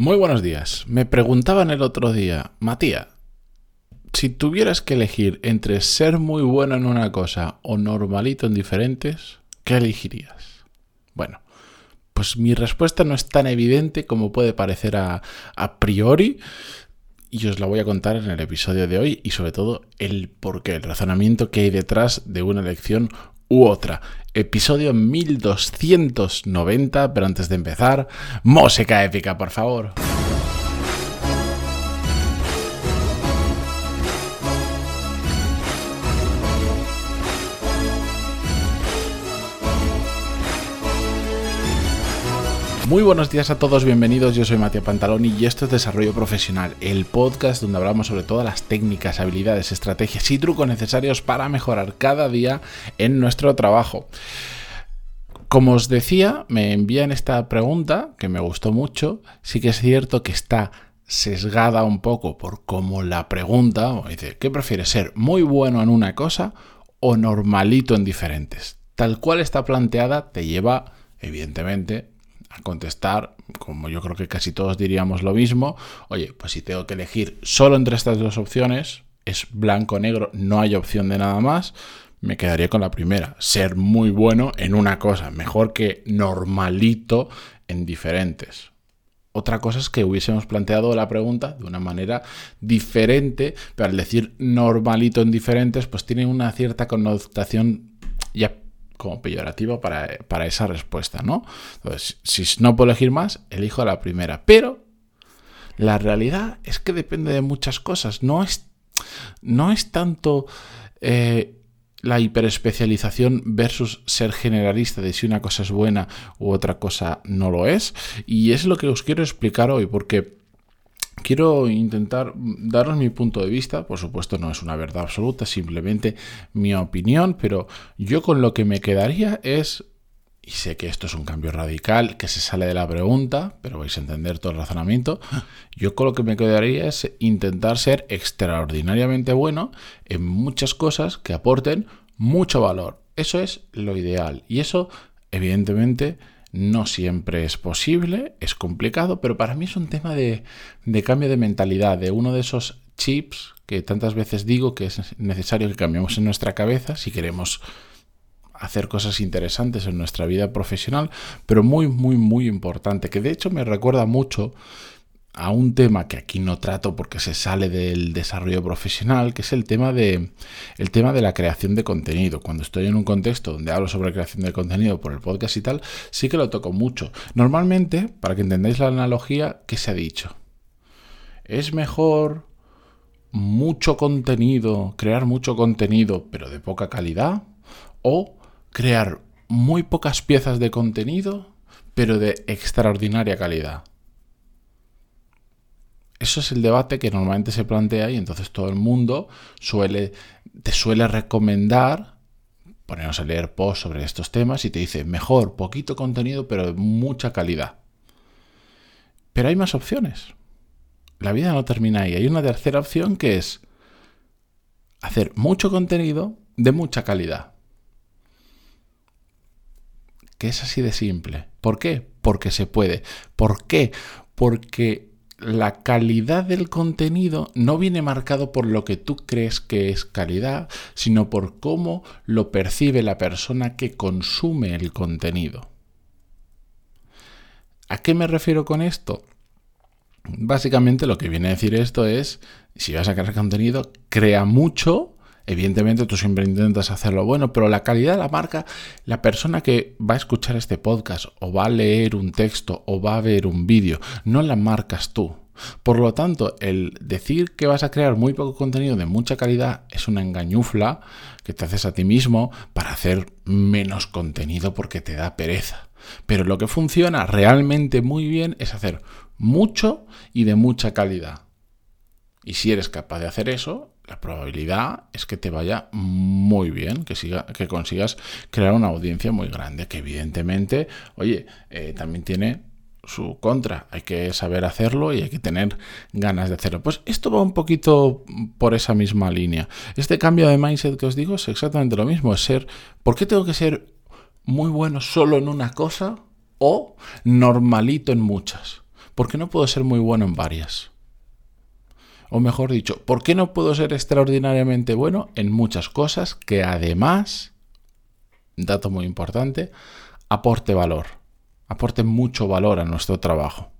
Muy buenos días. Me preguntaban el otro día, Matías, si tuvieras que elegir entre ser muy bueno en una cosa o normalito en diferentes, ¿qué elegirías? Bueno, pues mi respuesta no es tan evidente como puede parecer a, a priori y os la voy a contar en el episodio de hoy y sobre todo el porqué, el razonamiento que hay detrás de una elección u otra. Episodio 1290, pero antes de empezar, música épica, por favor. Muy buenos días a todos, bienvenidos. Yo soy Matías Pantaloni y esto es Desarrollo Profesional, el podcast donde hablamos sobre todas las técnicas, habilidades, estrategias y trucos necesarios para mejorar cada día en nuestro trabajo. Como os decía, me envían esta pregunta que me gustó mucho. Sí que es cierto que está sesgada un poco por cómo la pregunta. Dice, ¿qué prefieres ser muy bueno en una cosa o normalito en diferentes? Tal cual está planteada, te lleva, evidentemente, a contestar, como yo creo que casi todos diríamos lo mismo, oye, pues si tengo que elegir solo entre estas dos opciones, es blanco-negro, no hay opción de nada más, me quedaría con la primera, ser muy bueno en una cosa, mejor que normalito en diferentes. Otra cosa es que hubiésemos planteado la pregunta de una manera diferente, pero al decir normalito en diferentes, pues tiene una cierta connotación ya como peyorativa para, esa respuesta, ¿no? Entonces, si no puedo elegir más, elijo la primera. Pero la realidad es que depende de muchas cosas. No es, no es tanto eh, la hiperespecialización versus ser generalista de si una cosa es buena u otra cosa no lo es. Y es lo que os quiero explicar hoy, porque Quiero intentar daros mi punto de vista, por supuesto no es una verdad absoluta, simplemente mi opinión, pero yo con lo que me quedaría es, y sé que esto es un cambio radical, que se sale de la pregunta, pero vais a entender todo el razonamiento, yo con lo que me quedaría es intentar ser extraordinariamente bueno en muchas cosas que aporten mucho valor. Eso es lo ideal y eso, evidentemente, no siempre es posible, es complicado, pero para mí es un tema de, cambio de mentalidad, de uno de esos chips que tantas veces digo que es necesario que cambiemos en nuestra cabeza si queremos hacer cosas interesantes en nuestra vida profesional, pero muy, muy, muy importante, que de hecho me recuerda mucho a un tema que aquí no trato porque se sale del desarrollo profesional, que es el tema de el tema de la creación de contenido. Cuando estoy en un contexto donde hablo sobre creación de contenido por el podcast y tal, sí que lo toco mucho. Normalmente, para que entendáis la analogía, ¿qué se ha dicho? Es mejor mucho contenido, crear mucho contenido, pero de poca calidad, o crear muy pocas piezas de contenido, pero de extraordinaria calidad. Eso es el debate que normalmente se plantea y entonces todo el mundo suele, te suele recomendar ponernos a leer posts sobre estos temas y te dice mejor, poquito contenido, pero de mucha calidad. Pero hay más opciones. La vida no termina ahí. Hay una tercera opción que es hacer mucho contenido de mucha calidad. Que es así de simple. ¿Por qué? Porque se puede. ¿Por qué? Porque la calidad del contenido no viene marcado por lo que tú crees que es calidad, sino por cómo lo percibe la persona que consume el contenido. ¿A qué me refiero con esto? Básicamente lo que viene a decir esto es, si vas a crear contenido, crea mucho, Evidentemente tú siempre intentas hacerlo bueno, pero la calidad la marca la persona que va a escuchar este podcast o va a leer un texto o va a ver un vídeo, no la marcas tú. Por lo tanto, el decir que vas a crear muy poco contenido de mucha calidad es una engañufla que te haces a ti mismo para hacer menos contenido porque te da pereza. Pero lo que funciona realmente muy bien es hacer mucho y de mucha calidad. Y si eres capaz de hacer eso, la probabilidad es que te vaya muy bien, que, siga, que consigas crear una audiencia muy grande, que evidentemente, oye, eh, también tiene su contra, hay que saber hacerlo y hay que tener ganas de hacerlo. Pues esto va un poquito por esa misma línea. Este cambio de mindset que os digo es exactamente lo mismo, es ser, ¿por qué tengo que ser muy bueno solo en una cosa o normalito en muchas? ¿por qué no puedo ser muy bueno en varias? O mejor dicho, ¿por qué no puedo ser extraordinariamente bueno en muchas cosas que además, dato muy importante, aporte valor, aporte mucho valor a nuestro trabajo?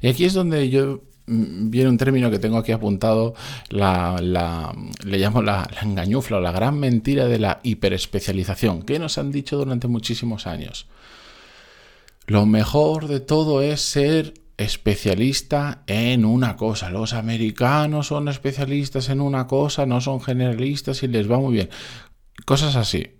Y aquí es donde yo mm, viene un término que tengo aquí apuntado, la, le llamo la, la, engañufla o la gran mentira de la hiperespecialización, que nos han dicho durante muchísimos años. Lo mejor de todo es ser especialista en una cosa. Los americanos son especialistas en una cosa, no son generalistas y les va muy bien. Cosas así.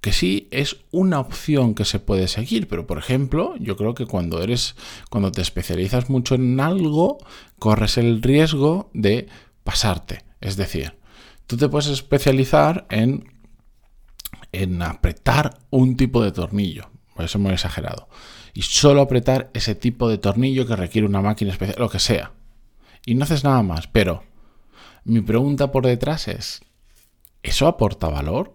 Que sí es una opción que se puede seguir, pero por ejemplo, yo creo que cuando eres, cuando te especializas mucho en algo, corres el riesgo de pasarte. Es decir, tú te puedes especializar en, en apretar un tipo de tornillo. Eso muy exagerado y solo apretar ese tipo de tornillo que requiere una máquina especial, lo que sea. Y no haces nada más, pero mi pregunta por detrás es, ¿eso aporta valor?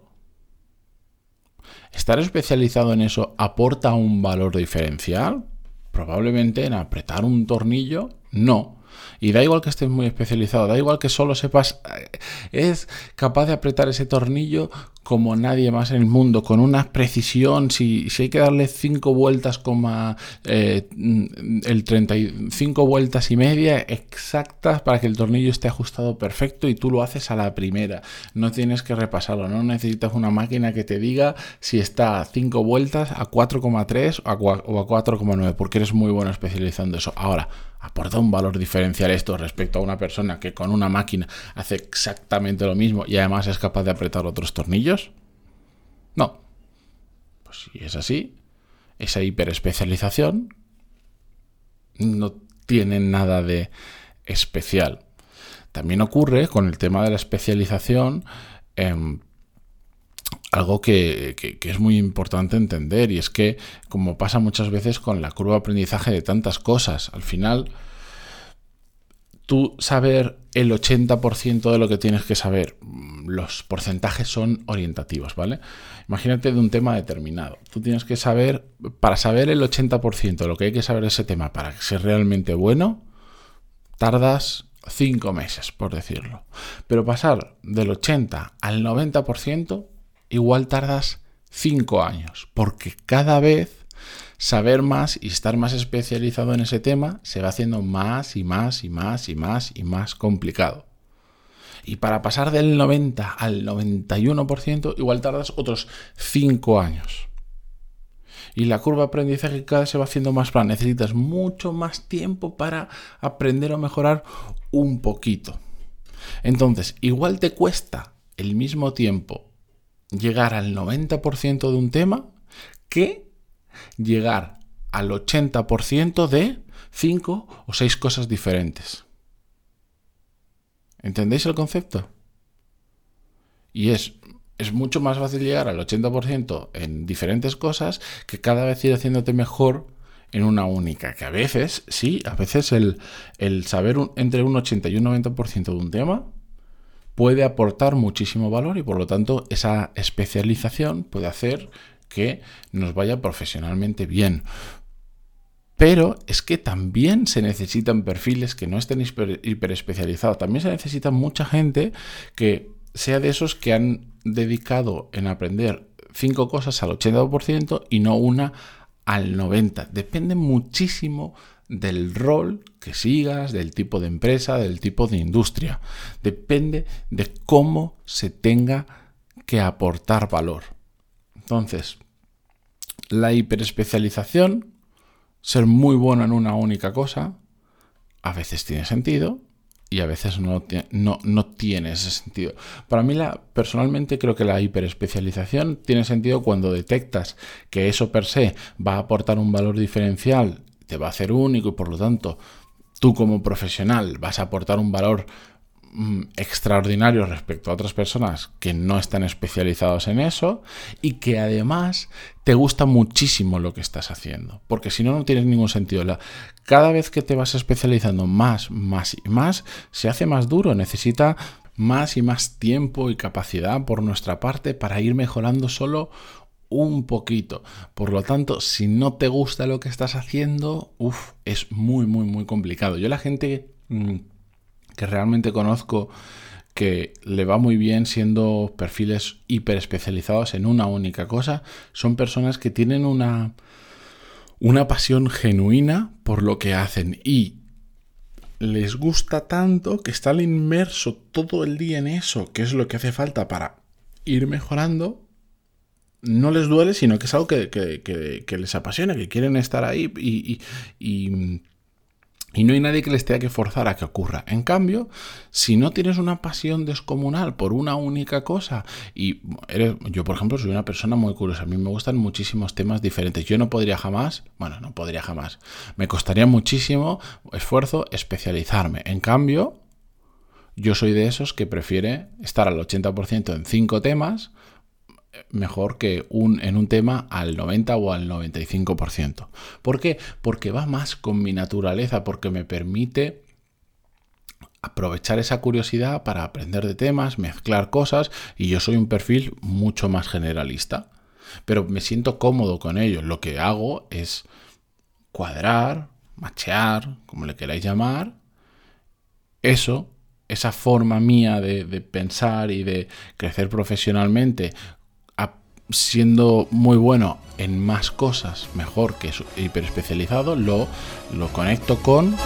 ¿Estar especializado en eso aporta un valor diferencial? Probablemente en apretar un tornillo, no. Y da igual que estés muy especializado, da igual que solo sepas, eh, es capaz de apretar ese tornillo como nadie más en el mundo, con una precisión, si, si hay que darle 5 vueltas, eh, el 35 vueltas y media exactas para que el tornillo esté ajustado perfecto y tú lo haces a la primera. No tienes que repasarlo, no necesitas una máquina que te diga si está a 5 vueltas, a 4,3 o a 4,9, porque eres muy bueno especializando eso. Ahora, ¿aporta un valor diferencial esto respecto a una persona que con una máquina hace exactamente lo mismo y además es capaz de apretar otros tornillos? No. Pues si es así, esa hiperespecialización no tiene nada de especial. También ocurre con el tema de la especialización em, algo que, que, es muy importante entender y es que, como pasa muchas veces con la curva de aprendizaje de tantas cosas, al final tú saber el 80% de lo que tienes que saber, mm, los porcentajes son orientativos, ¿vale? Imagínate de un tema determinado. Tú tienes que saber, para saber el 80% de lo que hay que saber de ese tema para ser realmente bueno, tardas 5 meses, por decirlo. Pero pasar del 80 al 90%, igual tardas 5 años, porque cada vez saber más y estar más especializado en ese tema se va haciendo más y más y más y más y más complicado. Y para pasar del 90 al 91%, igual tardas otros 5 años. Y la curva de aprendizaje cada vez se va haciendo más plan. Necesitas mucho más tiempo para aprender o mejorar un poquito. Entonces, igual te cuesta el mismo tiempo llegar al 90% de un tema que llegar al 80% de 5 o 6 cosas diferentes. ¿Entendéis el concepto? Y es, es mucho más fácil llegar al 80% en diferentes cosas que cada vez ir haciéndote mejor en una única. Que a veces, sí, a veces el, el saber entre un 80 y un 90% de un tema puede aportar muchísimo valor y por lo tanto esa especialización puede hacer que nos vaya profesionalmente bien. Pero es que también se necesitan perfiles que no estén hiper, especializados. También se necesita mucha gente que sea de esos que han dedicado en aprender cinco cosas al 80% y no una al 90%. Depende muchísimo del rol que sigas, del tipo de empresa, del tipo de industria. Depende de cómo se tenga que aportar valor. Entonces, la hiperespecialización, ser muy bueno en una única cosa, a veces tiene sentido y a veces no, no, no tiene ese sentido. Para mí, la, personalmente, creo que la hiperespecialización tiene sentido cuando detectas que eso per se va a aportar un valor diferencial, te va a hacer único y por lo tanto tú como profesional vas a aportar un valor extraordinario respecto a otras personas que no están especializados en eso y que además te gusta muchísimo lo que estás haciendo. Porque si no, no tiene ningún sentido. cada vez que te vas especializando más, más y más, se hace más duro. Necesita más y más tiempo y capacidad por nuestra parte para ir mejorando solo un poquito. Por lo tanto, si no te gusta lo que estás haciendo, uff, es muy, muy, muy complicado. Yo la gente mm, que realmente conozco que le va muy bien siendo perfiles hiper especializados en una única cosa, son personas que tienen una, una pasión genuina por lo que hacen y les gusta tanto que están inmerso todo el día en eso, que es lo que hace falta para ir mejorando. No les duele, sino que es algo que, les apasiona, que quieren estar ahí y, no hay nadie que les tenga que forzar a que ocurra. En cambio, si no tienes una pasión descomunal por una única cosa, y eres, yo por ejemplo soy una persona muy curiosa, a mí me gustan muchísimos temas diferentes, yo no podría jamás, bueno, no podría jamás, me costaría muchísimo esfuerzo especializarme. En cambio, yo soy de esos que prefiere estar al 80% en cinco temas, mejor que un, en un tema al 90 o al 95%. ¿Por qué? Porque va más con mi naturaleza, porque me permite aprovechar esa curiosidad para aprender de temas, mezclar cosas y yo soy un perfil mucho más generalista. Pero me siento cómodo con ello. Lo que hago es cuadrar, machear, como le queráis llamar, eso esa forma mía de, de, pensar y de crecer profesionalmente siendo muy bueno en más cosas, mejor que hiper especializado, lo, lo conecto con